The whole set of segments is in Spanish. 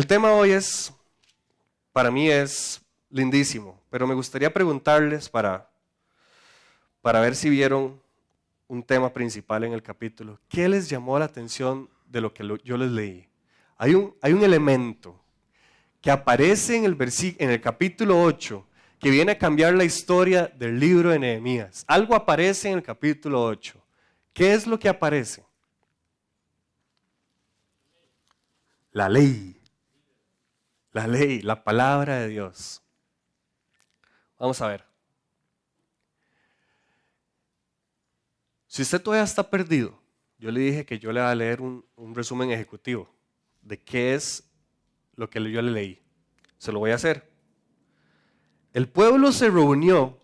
El tema hoy es, para mí es lindísimo, pero me gustaría preguntarles para, para ver si vieron un tema principal en el capítulo. ¿Qué les llamó la atención de lo que yo les leí? Hay un, hay un elemento que aparece en el, en el capítulo 8 que viene a cambiar la historia del libro de Nehemías. Algo aparece en el capítulo 8. ¿Qué es lo que aparece? La ley. La ley, la palabra de Dios. Vamos a ver. Si usted todavía está perdido, yo le dije que yo le voy a leer un, un resumen ejecutivo de qué es lo que yo le leí. Se lo voy a hacer. El pueblo se reunió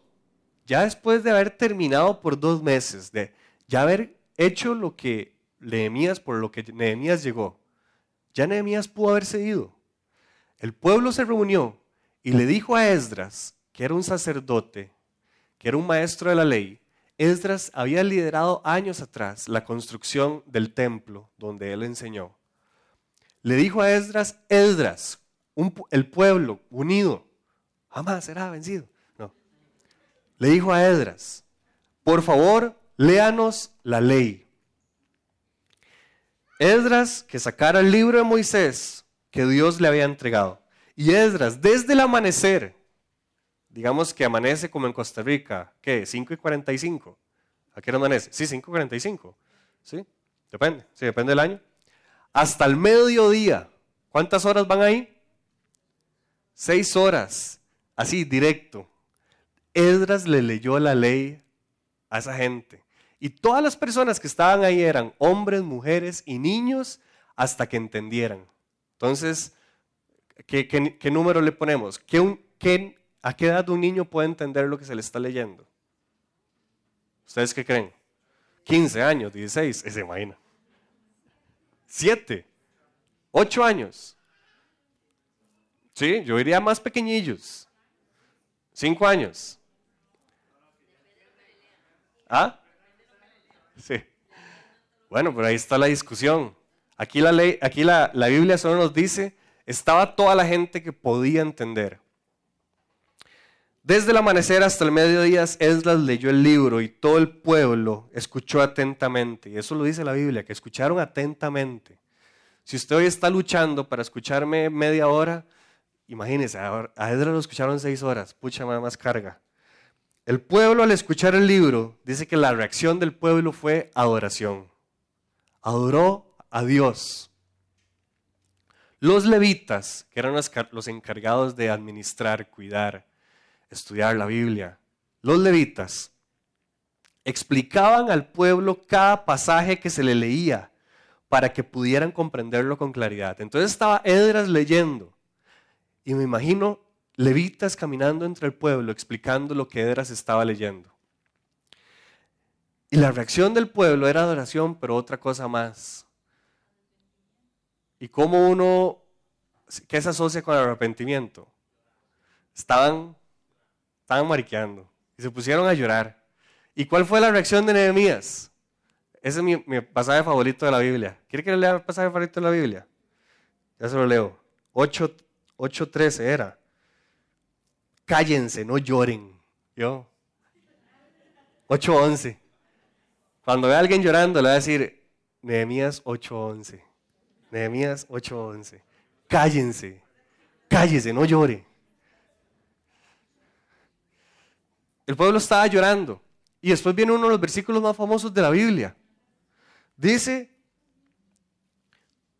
ya después de haber terminado por dos meses, de ya haber hecho lo que Nehemías, por lo que Nehemías llegó. Ya Nehemías pudo haberse ido. El pueblo se reunió y le dijo a Esdras, que era un sacerdote, que era un maestro de la ley, Esdras había liderado años atrás la construcción del templo donde él enseñó. Le dijo a Esdras, Esdras, el pueblo unido, jamás será vencido. No. Le dijo a Esdras, por favor, léanos la ley. Esdras que sacara el libro de Moisés que Dios le había entregado. Y Esdras, desde el amanecer, digamos que amanece como en Costa Rica, ¿qué? 5 y 45. ¿A qué hora amanece? Sí, 5 y 45. ¿Sí? Depende, sí, depende del año hasta el mediodía. ¿Cuántas horas van ahí? Seis horas, así directo. Esdras le leyó la ley a esa gente. Y todas las personas que estaban ahí eran hombres, mujeres y niños hasta que entendieran. Entonces, ¿qué, número le ponemos? ¿Qué, ¿A qué edad un niño puede entender lo que se le está leyendo? ¿Ustedes qué creen? 15 años, 16, se imagina siete, ocho años. Sí, yo iría más pequeñillos. Cinco años. ¿Ah? Sí. Bueno, pero ahí está la discusión. Aquí la, ley, aquí la, la Biblia solo nos dice, estaba toda la gente que podía entender. Desde el amanecer hasta el mediodía, Esdras leyó el libro y todo el pueblo escuchó atentamente. Y eso lo dice la Biblia, que escucharon atentamente. Si usted hoy está luchando para escucharme media hora, imagínese, a Esdras lo escucharon seis horas, pucha más carga. El pueblo al escuchar el libro dice que la reacción del pueblo fue adoración. Adoró a Dios. Los levitas, que eran los encargados de administrar, cuidar, estudiar la Biblia. Los levitas explicaban al pueblo cada pasaje que se le leía para que pudieran comprenderlo con claridad. Entonces estaba Edras leyendo y me imagino levitas caminando entre el pueblo explicando lo que Edras estaba leyendo. Y la reacción del pueblo era adoración, pero otra cosa más. ¿Y cómo uno, qué se asocia con el arrepentimiento? Estaban Estaban mariqueando y se pusieron a llorar. ¿Y cuál fue la reacción de Nehemías? Ese es mi, pasaje favorito de la Biblia. ¿Quiere que le lea el pasaje favorito de la Biblia? Ya se lo leo. 8.13 era. Cállense, no lloren. Yo. 8.11. Cuando ve a alguien llorando, le va a decir, Nehemías 8.11. Nehemías 8.11. Cállense. Cállese, no llore. El pueblo estaba llorando. Y después viene uno de los versículos más famosos de la Biblia. Dice,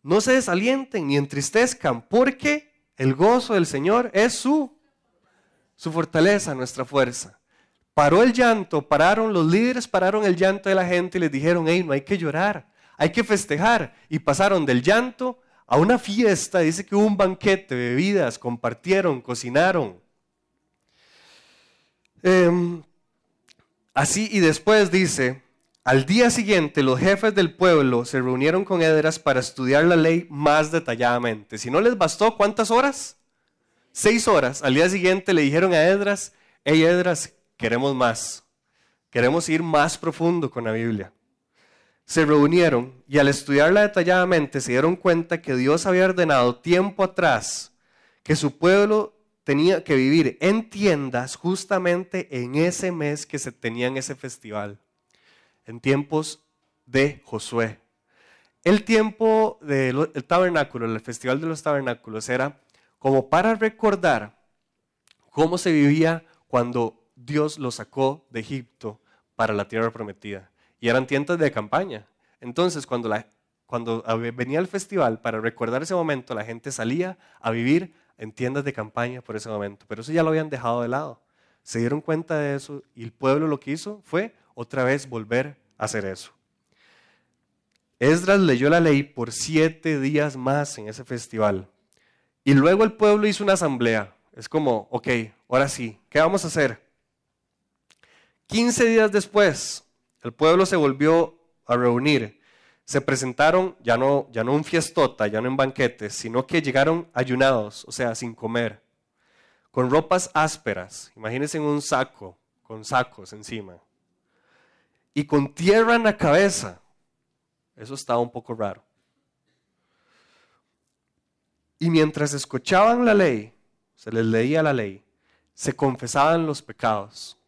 no se desalienten ni entristezcan, porque el gozo del Señor es su, su fortaleza, nuestra fuerza. Paró el llanto, pararon los líderes, pararon el llanto de la gente y les dijeron, hey, no hay que llorar, hay que festejar. Y pasaron del llanto a una fiesta, dice que hubo un banquete, bebidas, compartieron, cocinaron. Em, así y después dice, al día siguiente los jefes del pueblo se reunieron con Edras para estudiar la ley más detalladamente. Si no les bastó, ¿cuántas horas? Seis horas. Al día siguiente le dijeron a Edras, hey Edras, queremos más. Queremos ir más profundo con la Biblia. Se reunieron y al estudiarla detalladamente se dieron cuenta que Dios había ordenado tiempo atrás que su pueblo tenía que vivir en tiendas justamente en ese mes que se tenía en ese festival, en tiempos de Josué. El tiempo del tabernáculo, el festival de los tabernáculos, era como para recordar cómo se vivía cuando Dios lo sacó de Egipto para la tierra prometida. Y eran tiendas de campaña. Entonces, cuando, venía el festival, para recordar ese momento, la gente salía a vivir en tiendas de campaña por ese momento. Pero eso ya lo habían dejado de lado. Se dieron cuenta de eso y el pueblo lo que hizo fue otra vez volver a hacer eso. Esdras leyó la ley por siete días más en ese festival. Y luego el pueblo hizo una asamblea. Es como, ok, ahora sí, ¿qué vamos a hacer? 15 días después, el pueblo se volvió a reunir. Se presentaron ya no, ya no un fiestota, ya no en banquetes, sino que llegaron ayunados, o sea, sin comer, con ropas ásperas. Imagínense en un saco, con sacos encima. Y con tierra en la cabeza. Eso estaba un poco raro. Y mientras escuchaban la ley, se les leía la ley, se confesaban los pecados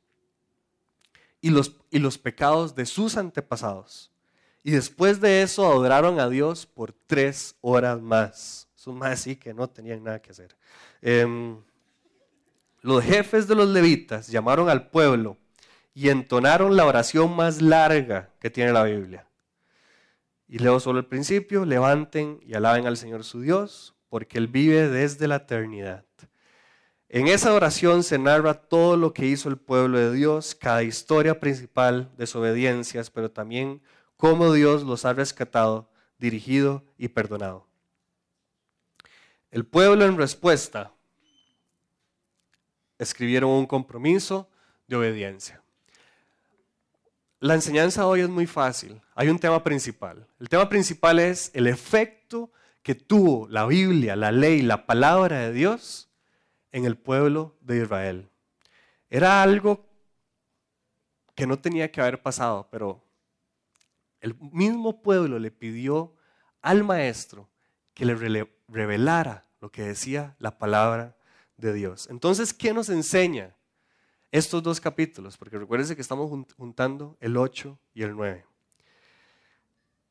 y los, y los pecados de sus antepasados. Y después de eso adoraron a Dios por tres horas más. Son más así que no tenían nada que hacer. Em, los jefes de los levitas llamaron al pueblo y entonaron la oración más larga que tiene la Biblia. Y leo solo el principio, levanten y alaben al Señor su Dios, porque Él vive desde la eternidad. En esa oración se narra todo lo que hizo el pueblo de Dios, cada historia principal de obediencias, pero también cómo Dios los ha rescatado, dirigido y perdonado. El pueblo en respuesta escribieron un compromiso de obediencia. La enseñanza hoy es muy fácil. Hay un tema principal. El tema principal es el efecto que tuvo la Biblia, la ley, la palabra de Dios en el pueblo de Israel. Era algo que no tenía que haber pasado, pero el mismo pueblo le pidió al maestro que le revelara lo que decía la palabra de Dios. Entonces, ¿qué nos enseña estos dos capítulos? Porque recuérdense que estamos juntando el 8 y el 9.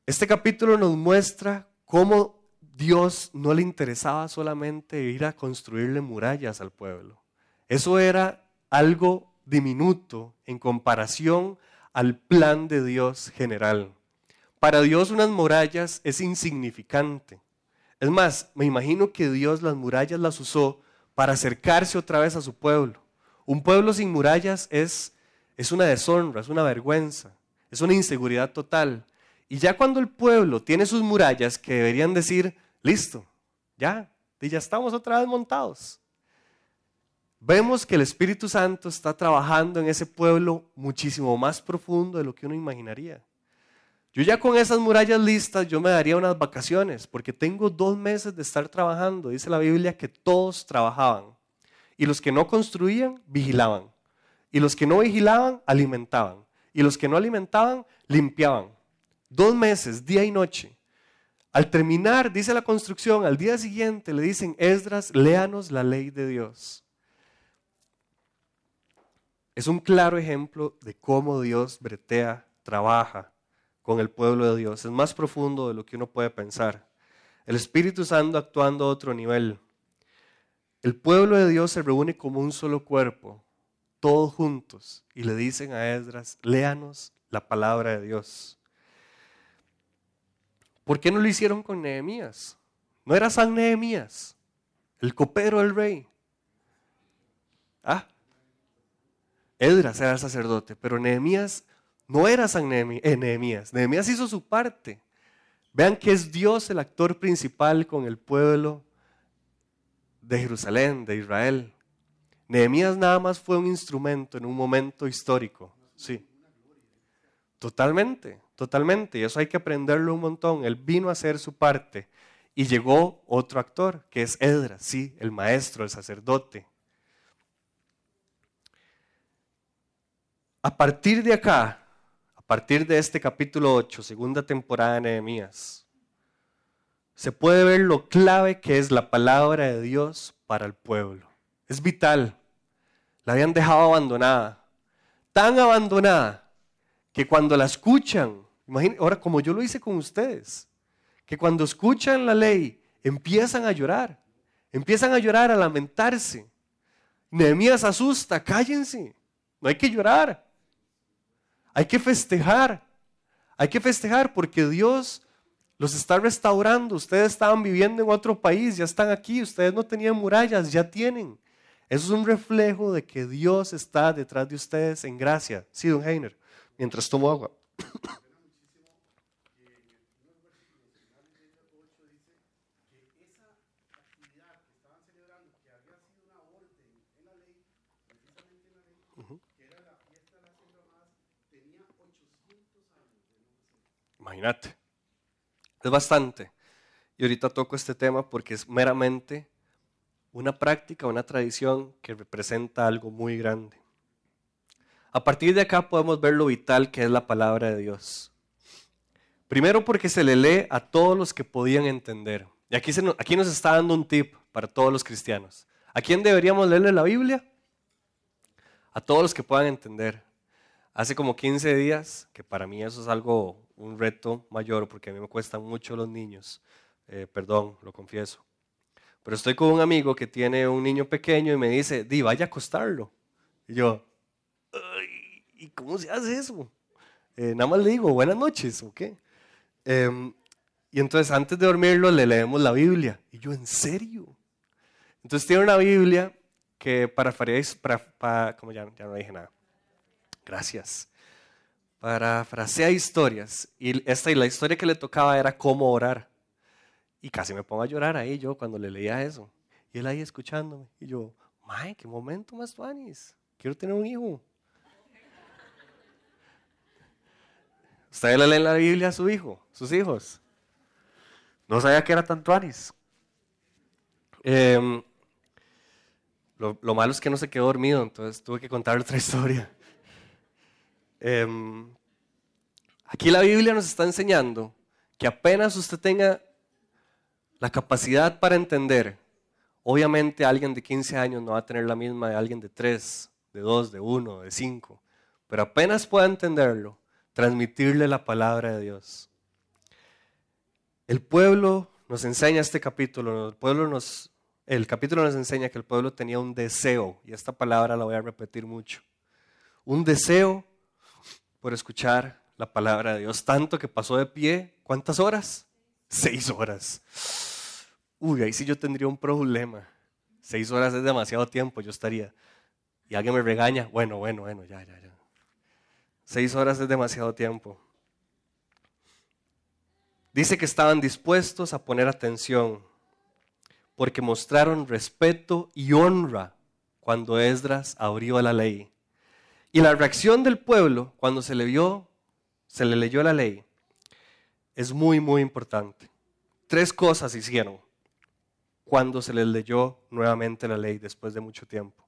Este capítulo nos muestra cómo Dios no le interesaba solamente ir a construirle murallas al pueblo. Eso era algo diminuto en comparación al plan de Dios general. Para Dios unas murallas es insignificante. Es más, me imagino que Dios las murallas las usó para acercarse otra vez a su pueblo. Un pueblo sin murallas es, es una deshonra, es una vergüenza, es una inseguridad total. Y ya cuando el pueblo tiene sus murallas que deberían decir, Listo, ya, y ya estamos otra vez montados. Vemos que el Espíritu Santo está trabajando en ese pueblo muchísimo más profundo de lo que uno imaginaría. Yo ya con esas murallas listas, yo me daría unas vacaciones, porque tengo dos meses de estar trabajando. Dice la Biblia que todos trabajaban. Y los que no construían, vigilaban. Y los que no vigilaban, alimentaban. Y los que no alimentaban, limpiaban. Dos meses, día y noche. Al terminar, dice la construcción, al día siguiente le dicen, Esdras, léanos la ley de Dios. Es un claro ejemplo de cómo Dios bretea, trabaja con el pueblo de Dios. Es más profundo de lo que uno puede pensar. El Espíritu Santo actuando a otro nivel. El pueblo de Dios se reúne como un solo cuerpo, todos juntos, y le dicen a Esdras, léanos la palabra de Dios. ¿Por qué no lo hicieron con Nehemías? No era San Nehemías, el copero del rey. Ah, Edras era el sacerdote, pero Nehemías no era San eh, Nehemías. Nehemías hizo su parte. Vean que es Dios el actor principal con el pueblo de Jerusalén, de Israel. Nehemías nada más fue un instrumento en un momento histórico. Sí. Totalmente. Totalmente, y eso hay que aprenderlo un montón. Él vino a hacer su parte y llegó otro actor, que es Edra, sí, el maestro, el sacerdote. A partir de acá, a partir de este capítulo 8, segunda temporada de Nehemías, se puede ver lo clave que es la palabra de Dios para el pueblo. Es vital. La habían dejado abandonada. Tan abandonada que cuando la escuchan, imagínense, ahora como yo lo hice con ustedes, que cuando escuchan la ley empiezan a llorar. Empiezan a llorar, a lamentarse. Nehemías asusta, cállense. No hay que llorar. Hay que festejar. Hay que festejar porque Dios los está restaurando. Ustedes estaban viviendo en otro país, ya están aquí. Ustedes no tenían murallas, ya tienen. Eso es un reflejo de que Dios está detrás de ustedes en gracia. Sí, don Heiner, mientras tomo agua. Es bastante. Y ahorita toco este tema porque es meramente una práctica, una tradición que representa algo muy grande. A partir de acá podemos ver lo vital que es la palabra de Dios. Primero porque se le lee a todos los que podían entender. Y aquí, aquí nos está dando un tip para todos los cristianos. ¿A quién deberíamos leerle la Biblia? A todos los que puedan entender. Hace como 15 días, que para mí eso es algo un reto mayor porque a mí me cuestan mucho los niños. Eh, perdón, lo confieso. Pero estoy con un amigo que tiene un niño pequeño y me dice, di, vaya a acostarlo. Y yo, ¿y cómo se hace eso? Eh, nada más le digo, buenas noches, ¿o qué? Em, y entonces antes de dormirlo le leemos la Biblia. Y yo, ¿en serio? Entonces tiene una Biblia que para, para, para como ya, ya no dije nada. Gracias parafrasea historias. Y esta y la historia que le tocaba era cómo orar. Y casi me pongo a llorar ahí yo cuando le leía eso. Y él ahí escuchándome. Y yo, ¡ay, qué momento más tuanis! Quiero tener un hijo. ¿Usted le lee la Biblia a su hijo, sus hijos? No sabía que era tan tuanis. Em, lo, lo, malo es que no se quedó dormido, entonces tuve que contar otra historia. Em, aquí la Biblia nos está enseñando que apenas usted tenga la capacidad para entender, obviamente alguien de 15 años no va a tener la misma de alguien de 3, de 2, de 1, de 5, pero apenas pueda entenderlo, transmitirle la palabra de Dios. El pueblo nos enseña este capítulo, el el capítulo nos enseña que el pueblo tenía un deseo, y esta palabra la voy a repetir mucho, un deseo por escuchar la palabra de Dios, tanto que pasó de pie, ¿cuántas horas? Seis horas. Uy, ahí sí yo tendría un problema. Seis horas es demasiado tiempo, yo estaría. Y alguien me regaña, bueno, bueno, bueno, ya, ya, ya. Seis horas es demasiado tiempo. Dice que estaban dispuestos a poner atención porque mostraron respeto y honra cuando Esdras abrió la ley. Y la reacción del pueblo cuando se le vio, se le leyó la ley, es muy, muy importante. Tres cosas hicieron cuando se les leyó nuevamente la ley después de mucho tiempo.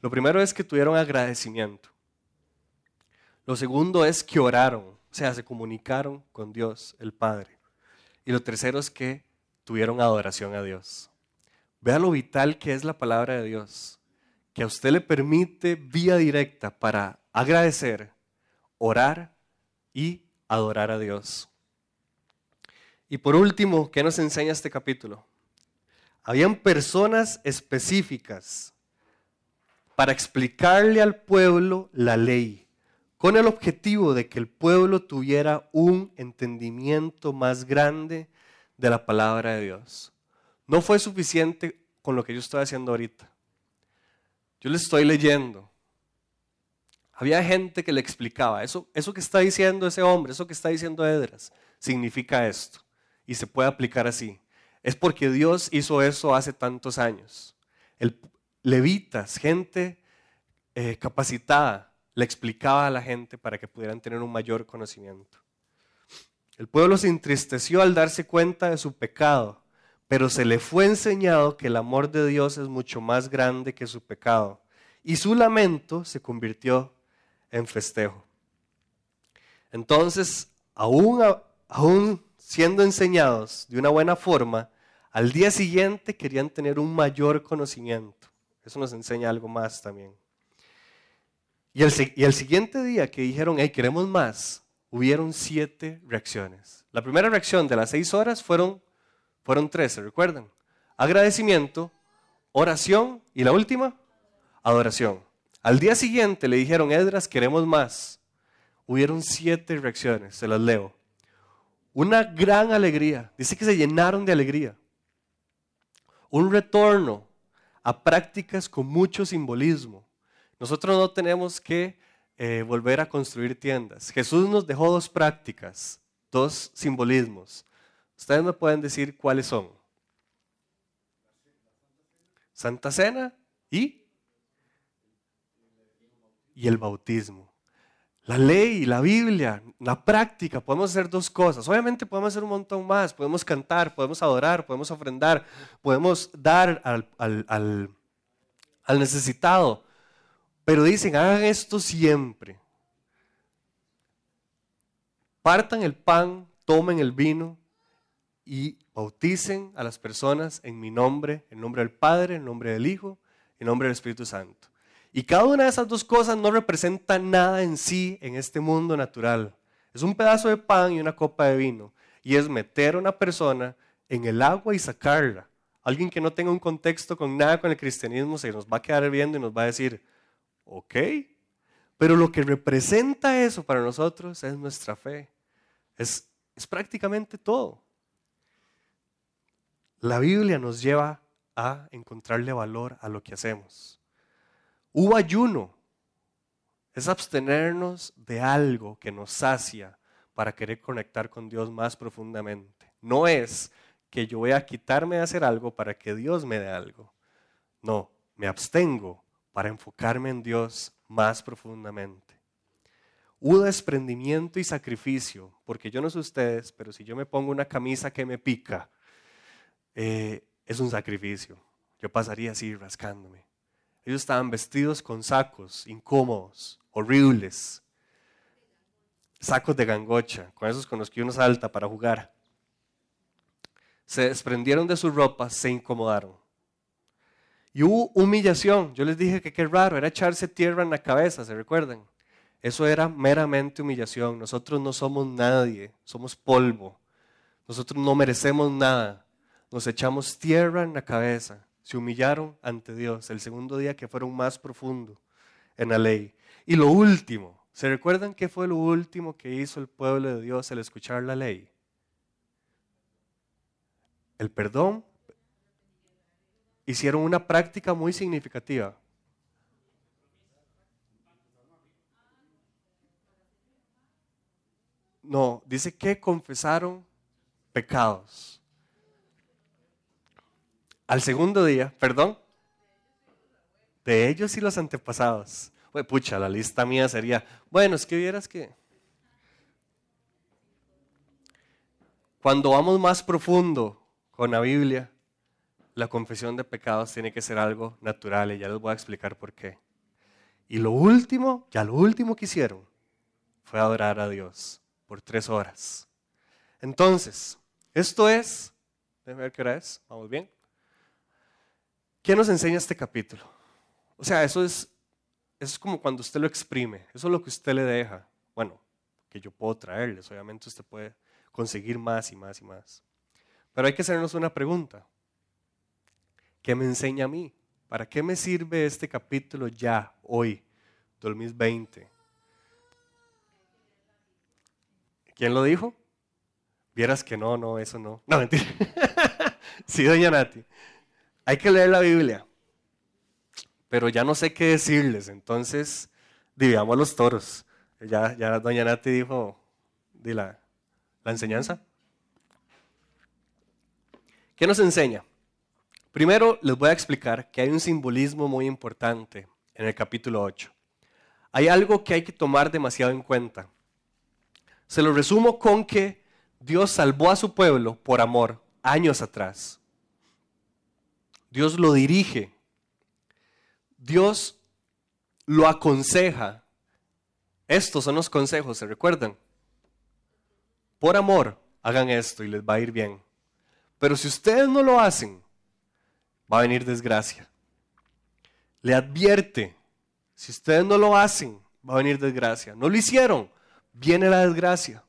Lo primero es que tuvieron agradecimiento. Lo segundo es que oraron, o sea, se comunicaron con Dios, el Padre. Y lo tercero es que tuvieron adoración a Dios. Vea lo vital que es la palabra de Dios que a usted le permite vía directa para agradecer, orar y adorar a Dios. Y por último, ¿qué nos enseña este capítulo? Habían personas específicas para explicarle al pueblo la ley, con el objetivo de que el pueblo tuviera un entendimiento más grande de la palabra de Dios. No fue suficiente con lo que yo estoy haciendo ahorita. Yo le estoy leyendo. Había gente que le explicaba, eso, eso que está diciendo ese hombre, eso que está diciendo Edras, significa esto. Y se puede aplicar así. Es porque Dios hizo eso hace tantos años. El, levitas, gente eh, capacitada, le explicaba a la gente para que pudieran tener un mayor conocimiento. El pueblo se entristeció al darse cuenta de su pecado pero se le fue enseñado que el amor de Dios es mucho más grande que su pecado. Y su lamento se convirtió en festejo. Entonces, aún, aún siendo enseñados de una buena forma, al día siguiente querían tener un mayor conocimiento. Eso nos enseña algo más también. Y el, y el siguiente día que dijeron, hey, queremos más, hubieron siete reacciones. La primera reacción de las seis horas fueron, fueron tres, ¿se recuerdan? Agradecimiento, oración y la última, adoración. Al día siguiente le dijeron, Edras, queremos más. Hubieron siete reacciones, se las leo. Una gran alegría, dice que se llenaron de alegría. Un retorno a prácticas con mucho simbolismo. Nosotros no tenemos que eh, volver a construir tiendas. Jesús nos dejó dos prácticas, dos simbolismos. Ustedes me pueden decir cuáles son. Santa Cena y, y el bautismo. La ley, la Biblia, la práctica, podemos hacer dos cosas. Obviamente podemos hacer un montón más. Podemos cantar, podemos adorar, podemos ofrendar, podemos dar al, al, al necesitado. Pero dicen, hagan esto siempre. Partan el pan, tomen el vino y bauticen a las personas en mi nombre, en nombre del Padre, en nombre del Hijo, en nombre del Espíritu Santo. Y cada una de esas dos cosas no representa nada en sí en este mundo natural. Es un pedazo de pan y una copa de vino. Y es meter a una persona en el agua y sacarla. Alguien que no tenga un contexto con nada con el cristianismo se nos va a quedar viendo y nos va a decir, ok, pero lo que representa eso para nosotros es nuestra fe. Es, es prácticamente todo. La Biblia nos lleva a encontrarle valor a lo que hacemos. Hubo ayuno. Es abstenernos de algo que nos sacia para querer conectar con Dios más profundamente. No es que yo voy a quitarme de hacer algo para que Dios me dé algo. No, me abstengo para enfocarme en Dios más profundamente. Hubo desprendimiento y sacrificio, porque yo no sé ustedes, pero si yo me pongo una camisa que me pica, eh, es un sacrificio. Yo pasaría así rascándome. Ellos estaban vestidos con sacos incómodos, horribles, sacos de gangocha, con esos con los que uno salta para jugar. Se desprendieron de sus ropas, se incomodaron. Y hubo humillación. Yo les dije que qué raro, era echarse tierra en la cabeza, ¿se recuerdan? Eso era meramente humillación. Nosotros no somos nadie, somos polvo. Nosotros no merecemos nada. Nos echamos tierra en la cabeza. Se humillaron ante Dios el segundo día que fueron más profundo en la ley. Y lo último, ¿se recuerdan qué fue lo último que hizo el pueblo de Dios al escuchar la ley? El perdón hicieron una práctica muy significativa. No, dice que confesaron pecados. Al segundo día, perdón, de ellos y los antepasados. Bueno, pucha, la lista mía sería, bueno, es que vieras que cuando vamos más profundo con la Biblia, la confesión de pecados tiene que ser algo natural y ya les voy a explicar por qué. Y lo último, ya lo último que hicieron fue adorar a Dios por tres horas. Entonces, esto es, déjenme ver qué hora es, vamos bien. ¿Qué nos enseña este capítulo? O sea, eso es, eso es como cuando usted lo exprime, eso es lo que usted le deja. Bueno, que yo puedo traerles, obviamente usted puede conseguir más y más y más. Pero hay que hacernos una pregunta. ¿Qué me enseña a mí? ¿Para qué me sirve este capítulo ya, hoy, 2020? ¿Quién lo dijo? Vieras que no, no, eso no. No, mentira. sí, doña Nati. Hay que leer la Biblia. Pero ya no sé qué decirles, entonces dividamos los toros. Ya, ya doña Nati dijo de la, la enseñanza. ¿Qué nos enseña? Primero les voy a explicar que hay un simbolismo muy importante en el capítulo 8. Hay algo que hay que tomar demasiado en cuenta. Se lo resumo con que Dios salvó a su pueblo por amor años atrás. Dios lo dirige. Dios lo aconseja. Estos son los consejos, ¿se recuerdan? por amor, hagan esto y les va a ir bien. Pero si ustedes no lo hacen, va a venir desgracia. Le advierte, si ustedes no lo hacen, va a venir desgracia. No lo hicieron, viene la desgracia.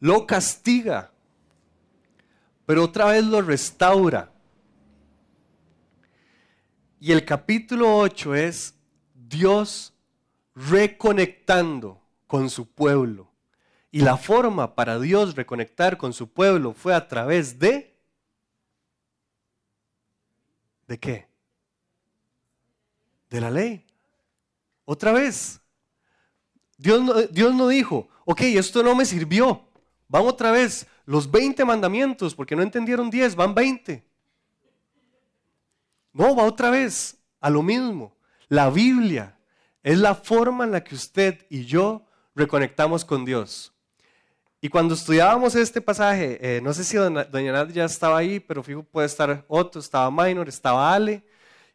Lo castiga, pero otra vez lo restaura. Y el capítulo 8 es Dios reconectando con su pueblo. Y la forma para Dios reconectar con su pueblo fue a través de... ¿De qué? De la ley. Otra vez. Dios no, Dios no dijo, ok, esto no me sirvió. Van otra vez los 20 mandamientos, porque no entendieron 10, van 20. No, va otra vez a lo mismo. La Biblia es la forma en la que usted y yo reconectamos con Dios. Y cuando estudiábamos este pasaje, eh, no sé si doña Nadia ya estaba ahí, pero fijo puede estar Otto, estaba Minor, estaba Ale.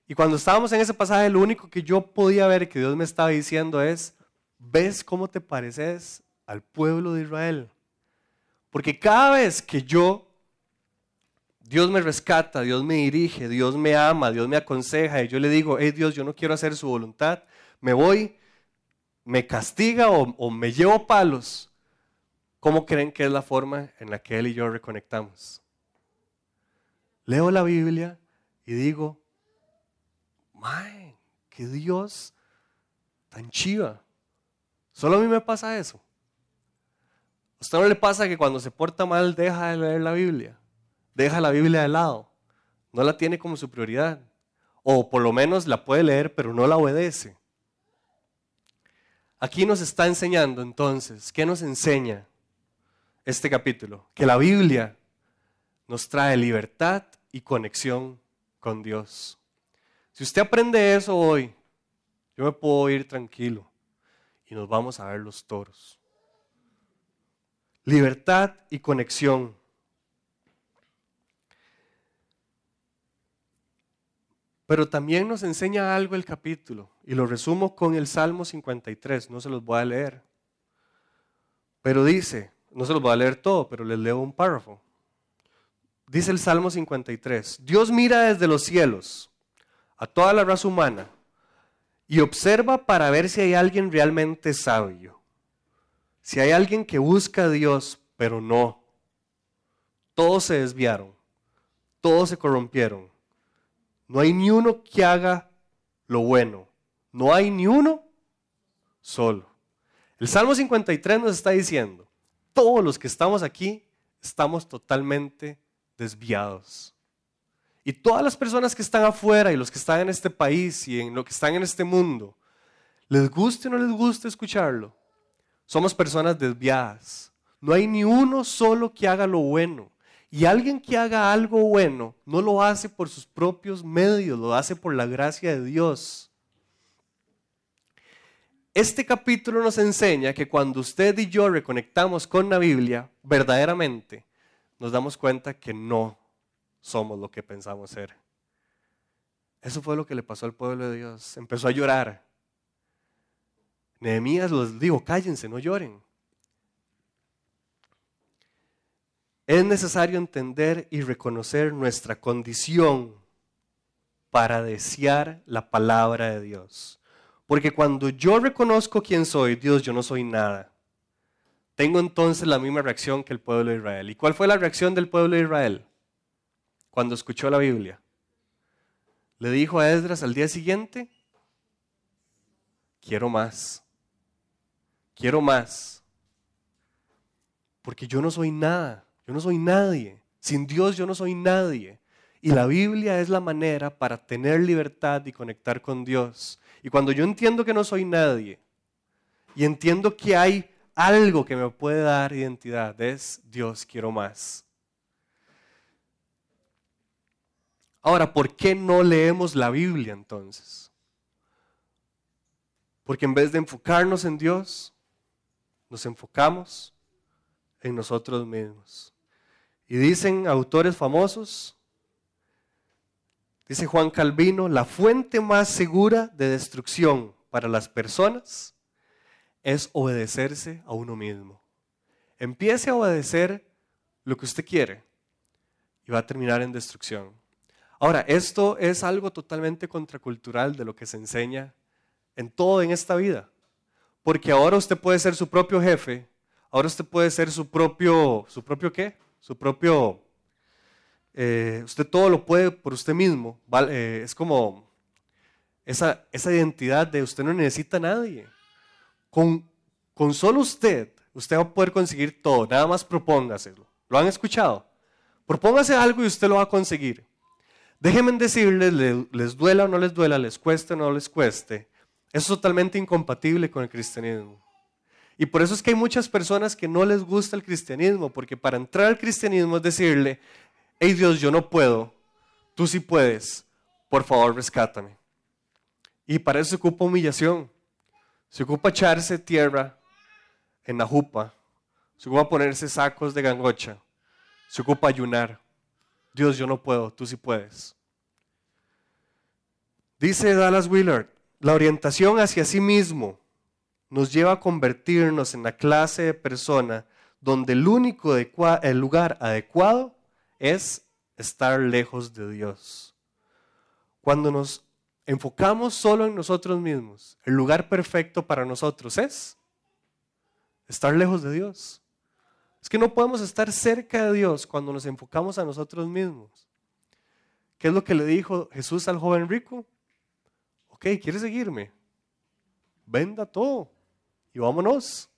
Y cuando estábamos en ese pasaje, lo único que yo podía ver que Dios me estaba diciendo es, ¿ves cómo te pareces al pueblo de Israel? Porque cada vez que yo, Dios me rescata, Dios me dirige, Dios me ama, Dios me aconseja y yo le digo, hey Dios, yo no quiero hacer su voluntad, me voy, me castiga o, me llevo palos. ¿Cómo creen que es la forma en la que Él y yo reconectamos? Leo la Biblia y digo, ¡Ay, qué Dios tan chiva! Solo a mí me pasa eso. ¿A usted no le pasa que cuando se porta mal deja de leer la Biblia? Deja la Biblia de lado. No la tiene como su prioridad. O por lo menos la puede leer, pero no la obedece. Aquí nos está enseñando entonces, ¿qué nos enseña este capítulo? Que la Biblia nos trae libertad y conexión con Dios. Si usted aprende eso hoy, yo me puedo ir tranquilo y nos vamos a ver los toros libertad y conexión. Pero también nos enseña algo el capítulo, y lo resumo con el Salmo 53, no se los voy a leer. Pero dice, no se los voy a leer todo, pero les leo un párrafo. Dice el Salmo 53, Dios mira desde los cielos a toda la raza humana y observa para ver si hay alguien realmente sabio si hay alguien que busca a Dios, pero no, todos se desviaron, todos se corrompieron. No hay ni uno que haga lo bueno. No hay ni uno solo. El Salmo 53 nos está diciendo, todos los que estamos aquí estamos totalmente desviados. Y todas las personas que están afuera y los que están en este país y en lo que están en este mundo, les guste o no les guste escucharlo, somos personas desviadas. No hay ni uno solo que haga lo bueno. Y alguien que haga algo bueno no lo hace por sus propios medios, lo hace por la gracia de Dios. Este capítulo nos enseña que cuando usted y yo reconectamos con la Biblia, verdaderamente nos damos cuenta que no somos lo que pensamos ser. Eso fue lo que le pasó al pueblo de Dios. Empezó a llorar. Nehemías los dijo, cállense, no lloren. Es necesario entender y reconocer nuestra condición para desear la palabra de Dios. Porque cuando yo reconozco quién soy, Dios, yo no soy nada. Tengo entonces la misma reacción que el pueblo de Israel. ¿Y cuál fue la reacción del pueblo de Israel cuando escuchó la Biblia? Le dijo a Esdras al día siguiente, quiero más quiero más. Porque yo no soy nada, yo no soy nadie. Sin Dios yo no soy nadie. Y la Biblia es la manera para tener libertad y conectar con Dios. Y cuando yo entiendo que no soy nadie y entiendo que hay algo que me puede dar identidad, es Dios, quiero más. Ahora, ¿por qué no leemos la Biblia entonces? Porque en vez de enfocarnos en Dios, nos enfocamos en nosotros mismos. Y dicen autores famosos, dice Juan Calvino, la fuente más segura de destrucción para las personas es obedecerse a uno mismo. empiece a obedecer lo que usted quiere y va a terminar en destrucción. Ahora, esto es algo totalmente contracultural de lo que se enseña en todo en esta vida. Porque ahora usted puede ser su propio jefe, ahora usted puede ser su propio, ¿su propio qué? Su propio, eh, usted todo lo puede por usted mismo. Eh, es como esa, esa identidad de usted no necesita a nadie. Con, con solo usted, usted va a poder conseguir todo, nada más propóngaselo. ¿Lo han escuchado? Propóngase algo y usted lo va a conseguir. Déjenme decirles, les duela o no les duela, les cueste o no les cueste, es totalmente incompatible con el cristianismo. Y por eso es que hay muchas personas que no les gusta el cristianismo, porque para entrar al cristianismo es decirle, hey Dios, yo no puedo, tú sí puedes, por favor rescátame. Y para eso se ocupa humillación, se ocupa echarse tierra en la jupa, se ocupa ponerse sacos de gangocha, se ocupa ayunar. Dios, yo no puedo, tú sí puedes. Dice Dallas Willard, la orientación hacia sí mismo nos lleva a convertirnos en la clase de persona donde el único el lugar adecuado es estar lejos de Dios. Cuando nos enfocamos solo en nosotros mismos, el lugar perfecto para nosotros es estar lejos de Dios. Es que no podemos estar cerca de Dios cuando nos enfocamos a nosotros mismos. ¿Qué es lo que le dijo Jesús al joven rico? Ok, ¿quieres seguirme? Venda todo y vámonos.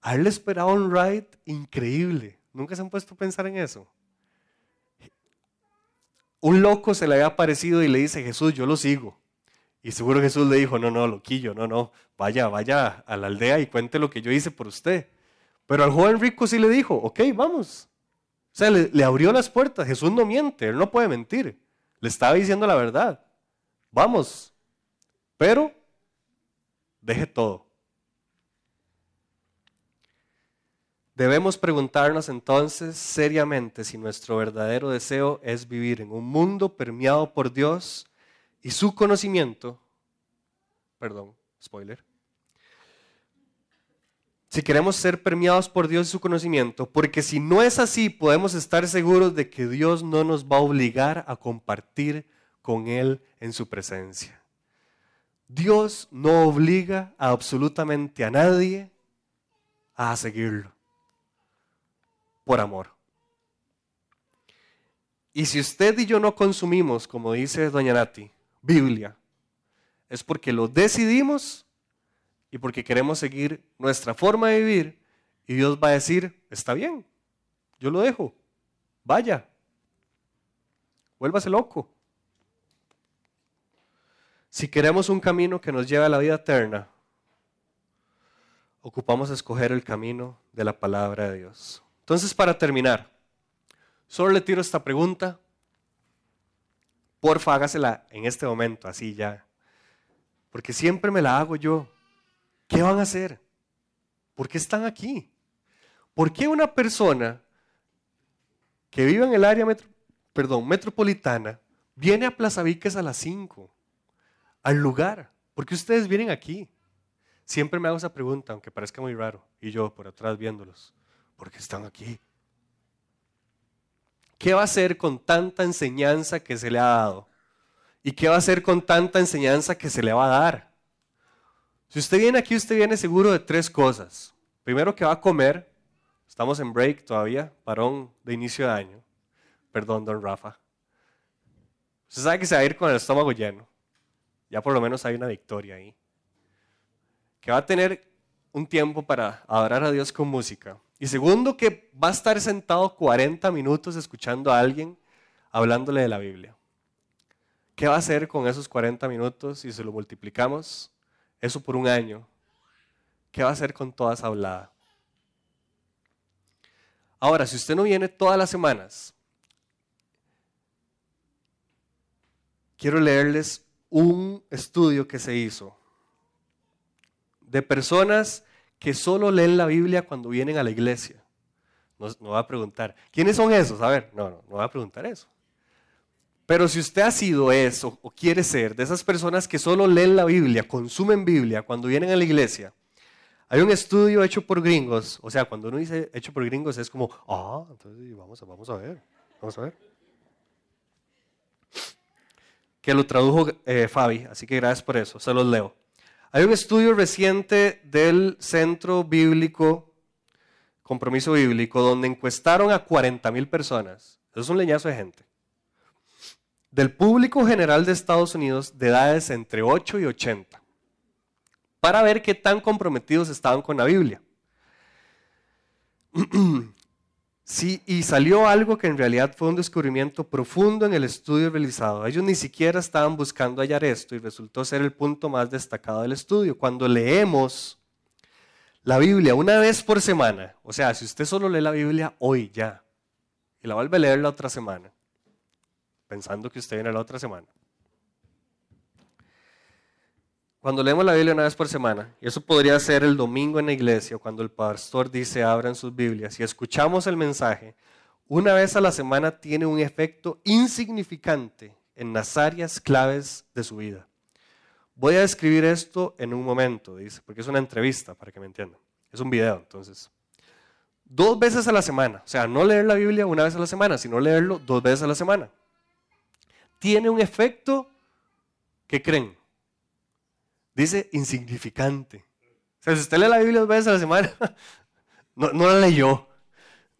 A él le esperaba un ride increíble. ¿Nunca se han puesto a pensar en eso? Un loco se le había aparecido y le dice, Jesús, yo lo sigo. Y seguro Jesús le dijo, no, no, loquillo, no, no, vaya, vaya a la aldea y cuente lo que yo hice por usted. Pero al joven rico sí le dijo, ok, vamos. O sea, le, le abrió las puertas. Jesús no miente, él no puede mentir. Le estaba diciendo la verdad. Vamos. Pero deje todo. Debemos preguntarnos entonces seriamente si nuestro verdadero deseo es vivir en un mundo permeado por Dios y su conocimiento. Perdón, spoiler. Si queremos ser permeados por Dios y su conocimiento, porque si no es así, podemos estar seguros de que Dios no nos va a obligar a compartir con Él en su presencia. Dios no obliga a absolutamente a nadie a seguirlo por amor. Y si usted y yo no consumimos, como dice doña Nati, Biblia, es porque lo decidimos y porque queremos seguir nuestra forma de vivir y Dios va a decir, está bien, yo lo dejo, vaya, vuélvase loco. Si queremos un camino que nos lleve a la vida eterna, ocupamos escoger el camino de la palabra de Dios. Entonces, para terminar, solo le tiro esta pregunta. Porfa, hágasela en este momento, así ya. Porque siempre me la hago yo. ¿Qué van a hacer? ¿Por qué están aquí? ¿Por qué una persona que vive en el área perdón, metropolitana viene a Plaza Víquez a las 5? Al lugar. ¿Por qué ustedes vienen aquí? Siempre me hago esa pregunta, aunque parezca muy raro. Y yo por atrás viéndolos porque están aquí. ¿Qué va a hacer con tanta enseñanza que se le ha dado? ¿Y qué va a hacer con tanta enseñanza que se le va a dar? Si usted viene aquí, usted viene seguro de tres cosas. Primero que va a comer. Estamos en break todavía, parón de inicio de año. Perdón, don Rafa. Usted sabe que se va a ir con el estómago lleno. Ya por lo menos hay una victoria ahí. Que va a tener un tiempo para adorar a Dios con música. Y segundo, que va a estar sentado 40 minutos escuchando a alguien hablándole de la Biblia. ¿Qué va a hacer con esos 40 minutos si se lo multiplicamos? Eso por un año. ¿Qué va a hacer con toda esa hablada? Ahora, si usted no viene todas las semanas, quiero leerles un estudio que se hizo de personas que solo leen la Biblia cuando vienen a la iglesia. No, va a preguntar, ¿quiénes son esos? A ver, no, no, no va a preguntar eso. Pero si usted ha sido eso o quiere ser de esas personas que solo leen la Biblia, consumen Biblia cuando vienen a la iglesia, Hay un estudio hecho por gringos, o sea, cuando uno dice hecho por gringos es como, ah, entonces vamos a, vamos a ver, vamos a ver. Que lo tradujo eh, Fabi, así que gracias por eso, se los leo. Hay un estudio reciente del Centro Bíblico, Compromiso Bíblico, donde encuestaron a 40 mil personas. Eso es un leñazo de gente del público general de Estados Unidos de edades entre 8 y 80 para ver qué tan comprometidos estaban con la Biblia. Sí, y salió algo que en realidad fue un descubrimiento profundo en el estudio realizado. Ellos ni siquiera estaban buscando hallar esto y resultó ser el punto más destacado del estudio. Cuando leemos la Biblia una vez por semana, o sea, si usted solo lee la Biblia hoy ya y la vuelve a leer la otra semana, pensando que usted viene la otra semana. Cuando leemos la Biblia una vez por semana, y eso podría ser el domingo en la iglesia, cuando el pastor dice abran sus Biblias y escuchamos el mensaje, una vez a la semana tiene un efecto insignificante en las áreas claves de su vida. Voy a describir esto en un momento, dice, porque es una entrevista, para que me entiendan. Es un video, entonces. Dos veces a la semana, o sea, no leer la Biblia una vez a la semana, sino leerlo dos veces a la semana tiene un efecto, ¿qué creen? Dice insignificante. O sea, si usted lee la Biblia dos veces a la semana, no, la leyó,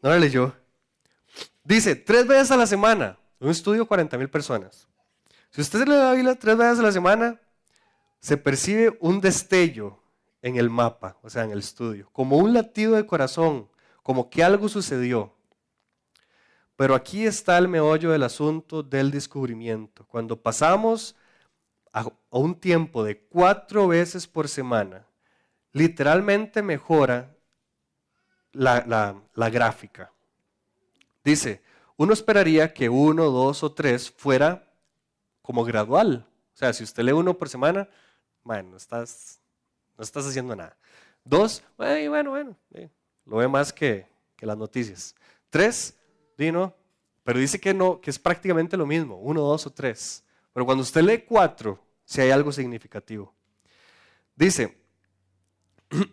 no la leyó. Dice, tres veces a la semana, un estudio 40 mil personas. Si usted lee la Biblia tres veces a la semana, se percibe un destello en el mapa, o sea, en el estudio, como un latido de corazón, como que algo sucedió. Pero aquí está el meollo del asunto del descubrimiento. Cuando pasamos a, un tiempo de cuatro veces por semana, literalmente mejora la, la gráfica. Dice, uno esperaría que uno, dos o tres fuera como gradual. O sea, si usted lee uno por semana, bueno, no estás, no estás haciendo nada. Dos, bueno, bueno, bueno, lo ve más que, que las noticias. Tres, Dino, pero dice que no, que es prácticamente lo mismo, uno, dos o tres. Pero cuando usted lee cuatro, si hay algo significativo. Dice,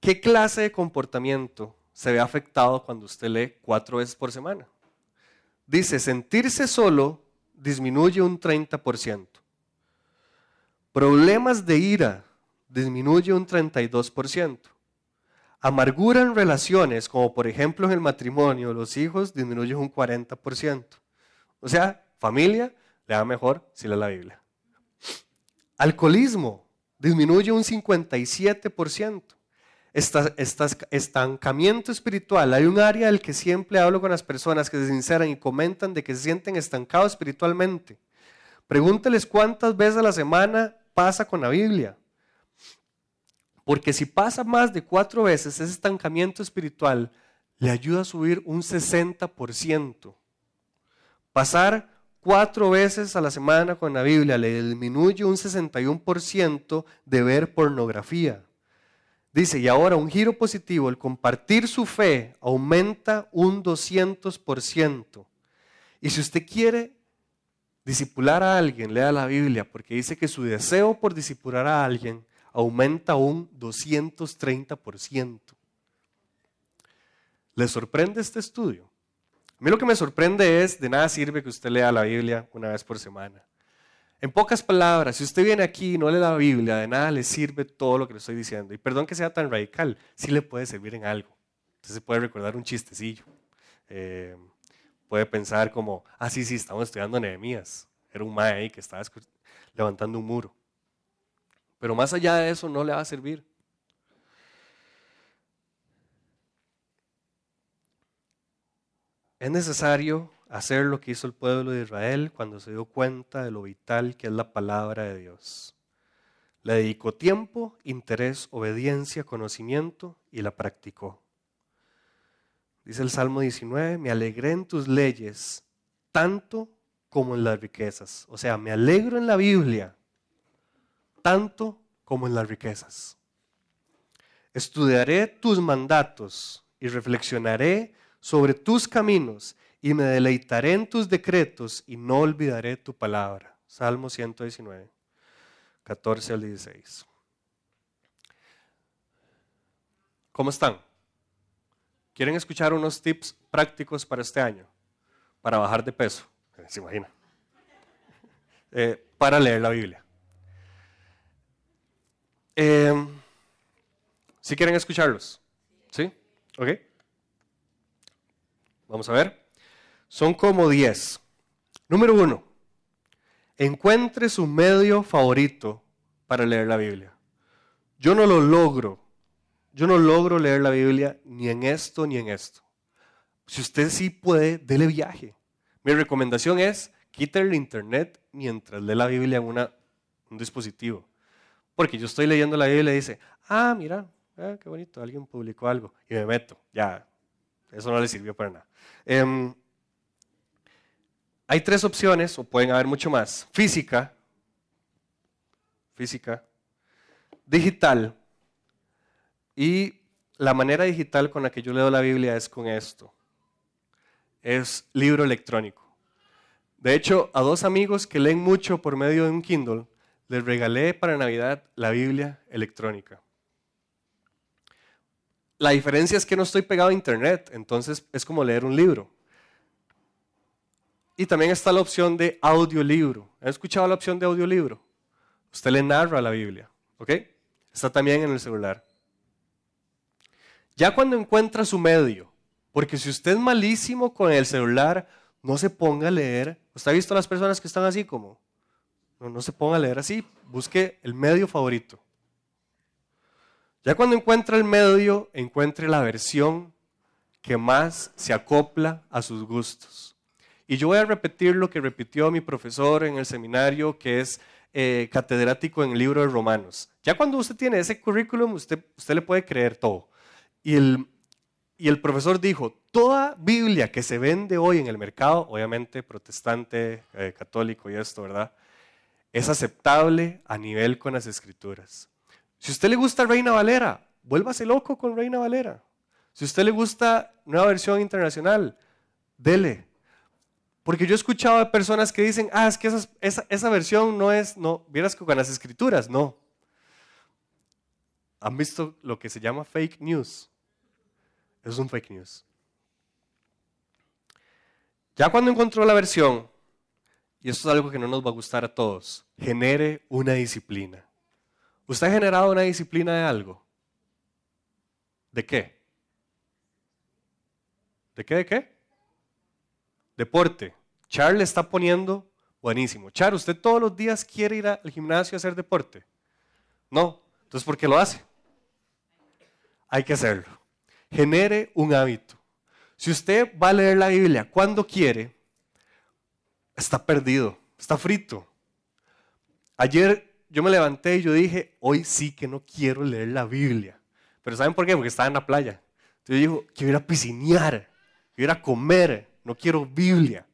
¿qué clase de comportamiento se ve afectado cuando usted lee cuatro veces por semana? Dice, sentirse solo disminuye un 30%. Problemas de ira disminuye un 32%. Amargura en relaciones, como por ejemplo en el matrimonio, los hijos disminuyen un 40%. O sea, familia le da mejor si lee la Biblia. Alcoholismo disminuye un 57%. estancamiento espiritual. Hay un área del que siempre hablo con las personas que se sinceran y comentan de que se sienten estancados espiritualmente. Pregúnteles cuántas veces a la semana pasa con la Biblia. Porque si pasa más de cuatro veces ese estancamiento espiritual, le ayuda a subir un 60%. Pasar cuatro veces a la semana con la Biblia le disminuye un 61% de ver pornografía. Dice, y ahora un giro positivo, el compartir su fe aumenta un 200%. Y si usted quiere disipular a alguien, lea la Biblia, porque dice que su deseo por disipular a alguien aumenta un 230%. ¿Le sorprende este estudio? A mí lo que me sorprende es, de nada sirve que usted lea la Biblia una vez por semana. En pocas palabras, si usted viene aquí y no lee la Biblia, de nada le sirve todo lo que le estoy diciendo. Y perdón que sea tan radical, sí le puede servir en algo. Entonces puede recordar un chistecillo. Eh, puede pensar como, ah, sí, sí, estamos estudiando Nehemías. Era un mae ahí que estaba levantando un muro. Pero más allá de eso no le va a servir. Es necesario hacer lo que hizo el pueblo de Israel cuando se dio cuenta de lo vital que es la palabra de Dios. Le dedicó tiempo, interés, obediencia, conocimiento y la practicó. Dice el Salmo 19, me alegré en tus leyes tanto como en las riquezas. O sea, me alegro en la Biblia tanto como en las riquezas. Estudiaré tus mandatos y reflexionaré sobre tus caminos y me deleitaré en tus decretos y no olvidaré tu palabra. Salmo 119, 14 al 16. ¿Cómo están? ¿Quieren escuchar unos tips prácticos para este año? Para bajar de peso. ¿Se imagina? Eh, para leer la Biblia. Eh, ¿Sí quieren escucharlos? ¿Sí? ¿Ok? Vamos a ver. Son como 10. Número uno, encuentre su medio favorito para leer la Biblia. Yo no lo logro. Yo no logro leer la Biblia ni en esto ni en esto. Si usted sí puede, dele viaje. Mi recomendación es quítale el internet mientras lee la Biblia en una, un dispositivo. Porque yo estoy leyendo la Biblia y dice, ah, mira, ah, qué bonito, alguien publicó algo. Y me meto, ya, eso no le sirvió para nada. Em, hay tres opciones, o pueden haber mucho más. Física, física, digital, y la manera digital con la que yo leo la Biblia es con esto. Es libro electrónico. De hecho, a dos amigos que leen mucho por medio de un Kindle, les regalé para Navidad la Biblia electrónica. La diferencia es que no estoy pegado a internet, entonces es como leer un libro. Y también está la opción de audiolibro. ¿Han escuchado la opción de audiolibro? Usted le narra la Biblia, ¿ok? Está también en el celular. Ya cuando encuentra su medio, porque si usted es malísimo con el celular, no se ponga a leer. ¿Usted ha visto a las personas que están así como? No, no se ponga a leer así. Busque el medio favorito. Ya cuando encuentra el medio, encuentre la versión que más se acopla a sus gustos. Y yo voy a repetir lo que repitió mi profesor en el seminario, que es eh, catedrático en el libro de Romanos. Ya cuando usted tiene ese currículum, usted, usted le puede creer todo. Y el, y el profesor dijo, toda Biblia que se vende hoy en el mercado, obviamente protestante, eh, católico y esto, ¿verdad? Es aceptable a nivel con las escrituras. Si a usted le gusta Reina Valera, vuélvase loco con Reina Valera. Si a usted le gusta nueva versión internacional, dele. Porque yo he escuchado de personas que dicen, ah, es que esa, esa, versión no es, no, vieras con las escrituras, no. ¿Han visto lo que se llama fake news? Es un fake news. Ya cuando encontró la versión, y esto es algo que no nos va a gustar a todos, genere una disciplina. ¿Usted ha generado una disciplina de algo? ¿De qué? ¿De qué? ¿De qué? Deporte. Char le está poniendo buenísimo. Char, ¿usted todos los días quiere ir al gimnasio a hacer deporte? No. Entonces, ¿por qué lo hace? Hay que hacerlo. Genere un hábito. Si usted va a leer la Biblia cuando quiere, está perdido, está frito. Ayer yo me levanté y yo dije, hoy sí que no quiero leer la Biblia. Pero ¿saben por qué? Porque estaba en la playa. Entonces yo digo, quiero ir a piscinear, quiero ir a comer, no quiero Biblia.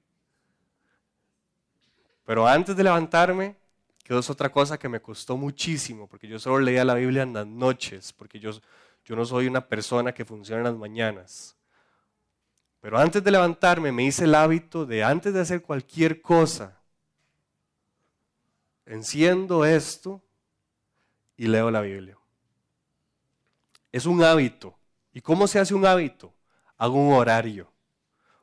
Pero antes de levantarme, quedó otra cosa que me costó muchísimo, porque yo solo leía la Biblia en las noches, porque yo, yo no soy una persona que funciona en las mañanas. Pero antes de levantarme me hice el hábito de antes de hacer cualquier cosa, enciendo esto y leo la Biblia. Es un hábito. ¿Y cómo se hace un hábito? Hago un horario.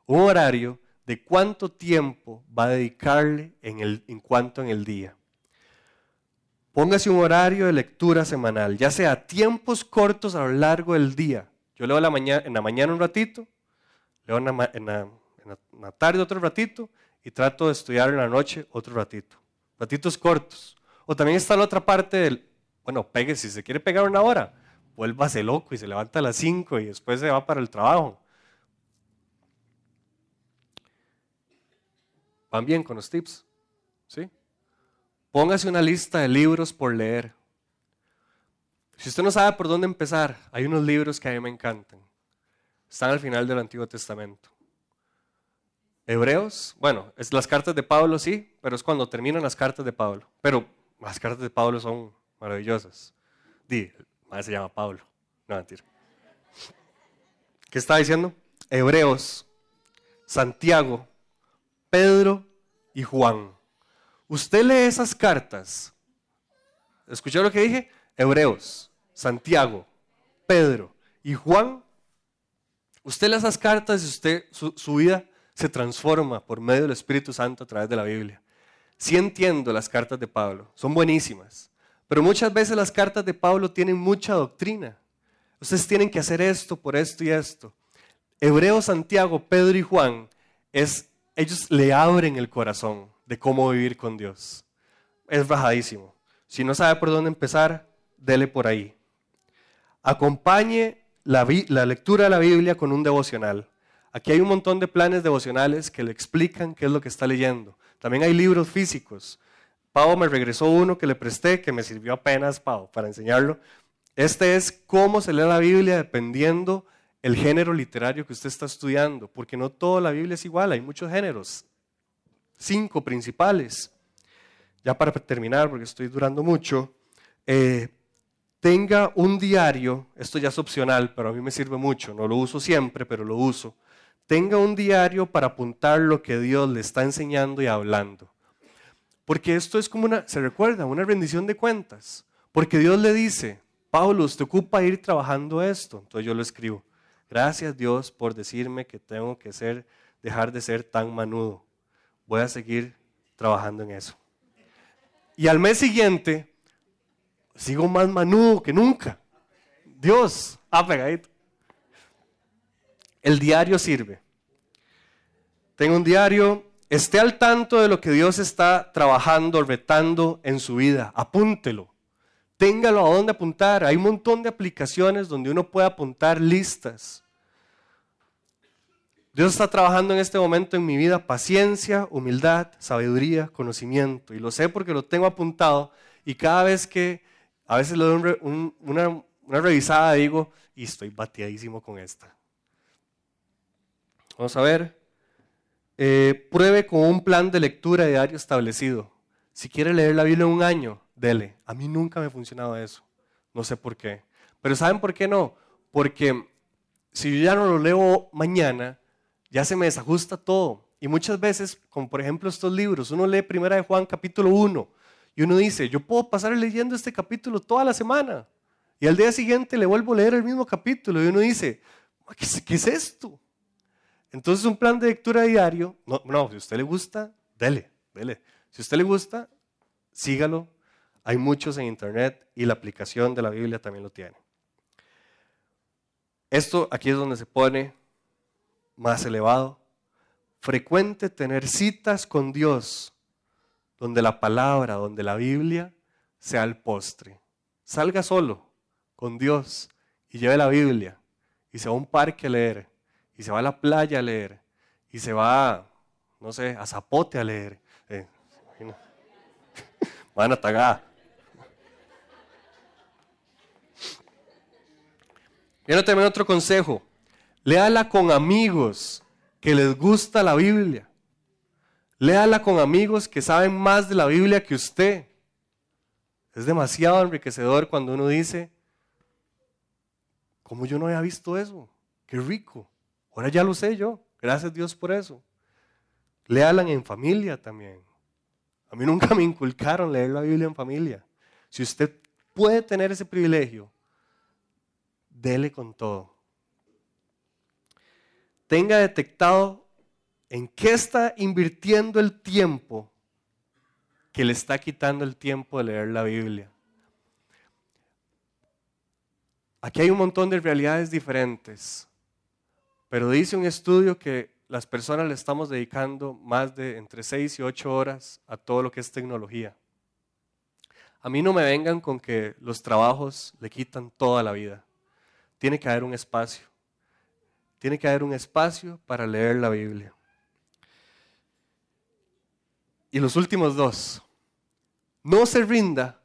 Un horario de cuánto tiempo va a dedicarle en, el, en cuanto en el día. Póngase un horario de lectura semanal, ya sea tiempos cortos a lo largo del día. Yo leo mañana, en la mañana un ratito, leo en la tarde otro ratito y trato de estudiar en la noche otro ratito ratitos cortos. O también está la otra parte del, bueno, pegue, si se quiere pegar una hora, vuélvase loco y se levanta a las 5 y después se va para el trabajo. ¿Van bien con los tips? ¿Sí? Póngase una lista de libros por leer. Si usted no sabe por dónde empezar, hay unos libros que a mí me encantan. Están al final del Antiguo Testamento. Hebreos, bueno, es las cartas de Pablo sí, pero es cuando terminan las cartas de Pablo. Pero las cartas de Pablo son maravillosas. Di, se llama Pablo. No, mentira. ¿Qué está diciendo? Hebreos, Santiago, Pedro y Juan. Usted lee esas cartas. ¿Escuchó lo que dije? Hebreos, Santiago, Pedro y Juan, usted lee esas cartas y usted, su, su vida se transforma por medio del Espíritu Santo a través de la Biblia. Sí entiendo las cartas de Pablo, son buenísimas, pero muchas veces las cartas de Pablo tienen mucha doctrina. Ustedes tienen que hacer esto por esto y esto. Hebreo, Santiago, Pedro y Juan, es, ellos le abren el corazón de cómo vivir con Dios. Es bajadísimo. Si no sabe por dónde empezar, dele por ahí. Acompañe la, la lectura de la Biblia con un devocional. Aquí hay un montón de planes devocionales que le explican qué es lo que está leyendo. También hay libros físicos. Pau me regresó uno que le presté, que me sirvió apenas, Pau, para enseñarlo. Este es cómo se lee la Biblia dependiendo el género literario que usted está estudiando, porque no toda la Biblia es igual, hay muchos géneros. Cinco principales. Ya para terminar, porque estoy durando mucho, eh, tenga un diario, esto ya es opcional, pero a mí me sirve mucho, no lo uso siempre, pero lo uso. Tenga un diario para apuntar lo que Dios le está enseñando y hablando. Porque esto es como una, se recuerda, una rendición de cuentas. Porque Dios le dice, Pablo, usted ocupa ir trabajando esto. Entonces yo lo escribo. Gracias Dios por decirme que tengo que ser, dejar de ser tan manudo. Voy a seguir trabajando en eso. Y al mes siguiente, sigo más manudo que nunca. Dios, ah, pegadito. El diario sirve. Tengo un diario, esté al tanto de lo que Dios está trabajando, retando en su vida. Apúntelo. Téngalo a dónde apuntar. Hay un montón de aplicaciones donde uno puede apuntar listas. Dios está trabajando en este momento en mi vida paciencia, humildad, sabiduría, conocimiento. Y lo sé porque lo tengo apuntado y cada vez que a veces le doy una, una, revisada, digo, y estoy bateadísimo con esta. Vamos a ver. Eh, pruebe con un plan de lectura diario establecido. Si quiere leer la Biblia un año, dele. A mí nunca me ha funcionado eso. No sé por qué. Pero ¿saben por qué no? Porque si yo ya no lo leo mañana, ya se me desajusta todo. Y muchas veces, como por ejemplo estos libros, uno lee Primera de Juan capítulo 1 y uno dice, yo puedo pasar leyendo este capítulo toda la semana. Y al día siguiente le vuelvo a leer el mismo capítulo y uno dice, ¿qué es, esto? Entonces un plan de lectura diario, no, no, si a usted le gusta, dele, dele. Si a usted le gusta, sígalo. Hay muchos en internet y la aplicación de la Biblia también lo tiene. Esto aquí es donde se pone más elevado. Frecuente tener citas con Dios donde la palabra, donde la Biblia sea el postre. Salga solo con Dios y lleve la Biblia y se un parque a leer y se va a la playa a leer y se va, no sé, a Zapote a leer. Eh, van a tagar. Quiero también otro consejo. Léala con amigos que les gusta la Biblia. Léala con amigos que saben más de la Biblia que usted. Es demasiado enriquecedor cuando uno dice, ¿cómo yo no había visto eso? Qué rico. Ahora ya lo sé yo. Gracias Dios por eso. Léala en familia también. A mí nunca me inculcaron leer la Biblia en familia. Si usted puede tener ese privilegio, dele con todo. Tenga detectado ¿En qué está invirtiendo el tiempo que le está quitando el tiempo de leer la Biblia? Aquí hay un montón de realidades diferentes, pero dice un estudio que las personas le estamos dedicando más de entre 6 y 8 horas a todo lo que es tecnología. A mí no me vengan con que los trabajos le quitan toda la vida. Tiene que haber un espacio. Tiene que haber un espacio para leer la Biblia. Y los últimos dos, no se rinda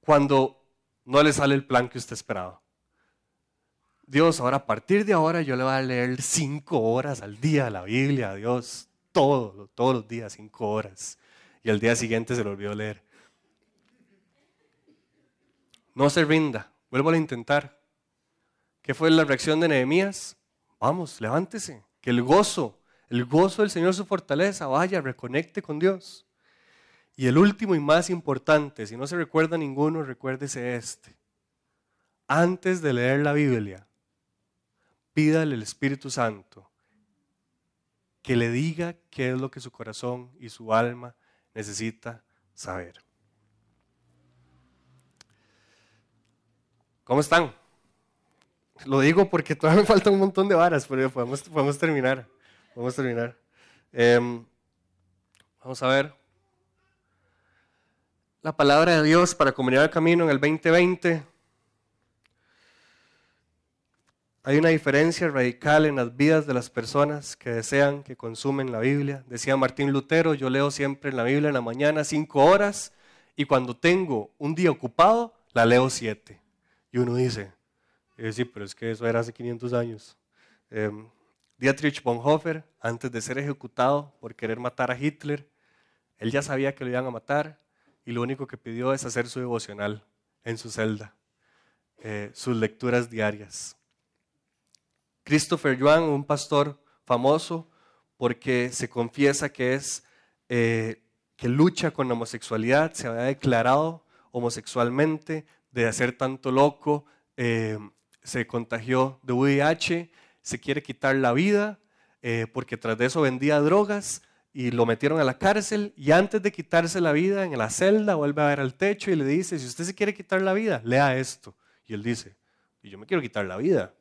cuando no le sale el plan que usted esperaba. Dios, ahora a partir de ahora yo le voy a leer cinco horas al día la Biblia, a Dios, todo, todos los días, cinco horas. Y al día siguiente se lo olvidó leer. No se rinda, vuelvo a intentar. ¿Qué fue la reacción de Nehemías? Vamos, levántese, que el gozo el gozo del Señor su fortaleza. Vaya, reconecte con Dios. Y el último y más importante, si no se recuerda ninguno, recuérdese este. Antes de leer la Biblia, pídale al Espíritu Santo que le diga qué es lo que su corazón y su alma necesita saber. ¿Cómo están? Lo digo porque todavía me falta un montón de varas, pero podemos, podemos terminar. Terminar. Em, vamos a ver. La palabra de Dios para comunidad el camino en el 2020. Hay una diferencia radical en las vidas de las personas que desean, que consumen la Biblia. Decía Martín Lutero, yo leo siempre la Biblia en la mañana cinco horas y cuando tengo un día ocupado, la leo siete. Y uno dice, eh, sí, pero es que eso era hace 500 años. Eh, Dietrich Bonhoeffer, antes de ser ejecutado por querer matar a Hitler, él ya sabía que lo iban a matar y lo único que pidió es hacer su devocional en su celda, eh, sus lecturas diarias. Christopher Yuan, un pastor famoso porque se confiesa que es eh, que lucha con la homosexualidad, se había declarado homosexualmente, de hacer tanto loco, eh, se contagió de VIH, se quiere quitar la vida eh, porque tras de eso vendía drogas y lo metieron a la cárcel y antes de quitarse la vida en la celda vuelve a ver al techo y le dice, si usted se quiere quitar la vida, lea esto. Y él dice, yo me quiero quitar la vida.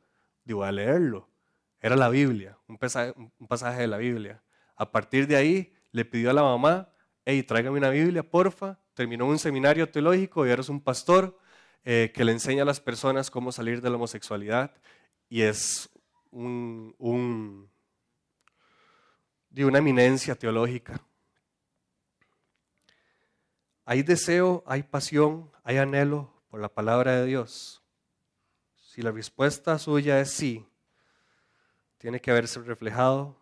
Digo, a leerlo. Era la Biblia, un pasaje, de la Biblia. A partir de ahí le pidió a la mamá, hey, tráigame una Biblia, porfa. Terminó un seminario teológico y ahora es un pastor eh, que le enseña a las personas cómo salir de la homosexualidad. Y es un, un, de una eminencia teológica. Hay deseo, hay pasión, hay anhelo por la palabra de Dios. Si la respuesta suya es sí, tiene que haberse reflejado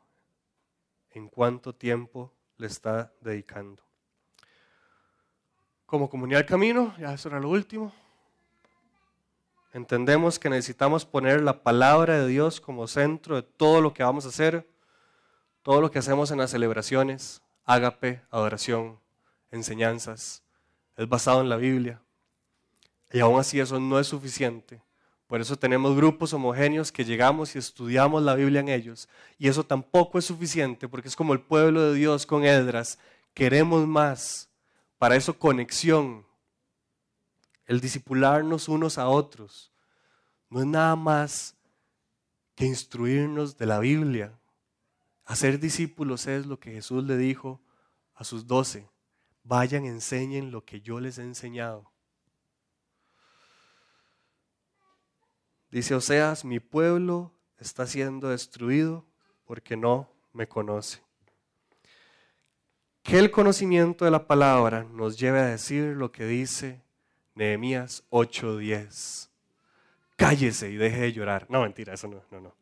en cuánto tiempo le está dedicando. Como comunidad del camino, ya eso era lo último, entendemos que necesitamos poner la palabra de Dios como centro de todo lo que vamos a hacer, todo lo que hacemos en las celebraciones, ágape, adoración, enseñanzas, es basado en la Biblia. Y aún así eso no es suficiente por eso tenemos grupos homogéneos que llegamos y estudiamos la Biblia en ellos. Y eso tampoco es suficiente porque es como el pueblo de Dios con Edras. Queremos más. Para eso conexión. El discipularnos unos a otros. No es nada más que instruirnos de la Biblia. Hacer discípulos es lo que Jesús le dijo a sus doce. Vayan, enseñen lo que yo les he enseñado. Dice Oseas, mi pueblo está siendo destruido porque no me conoce. Que el conocimiento de la palabra nos lleve a decir lo que dice Nehemías 8:10. Cállese y deje de llorar. No, mentira, eso no, no, no.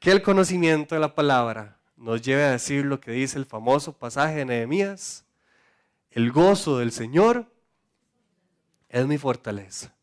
Que el conocimiento de la palabra nos lleve a decir lo que dice el famoso pasaje de Nehemías. El gozo del Señor es mi fortaleza.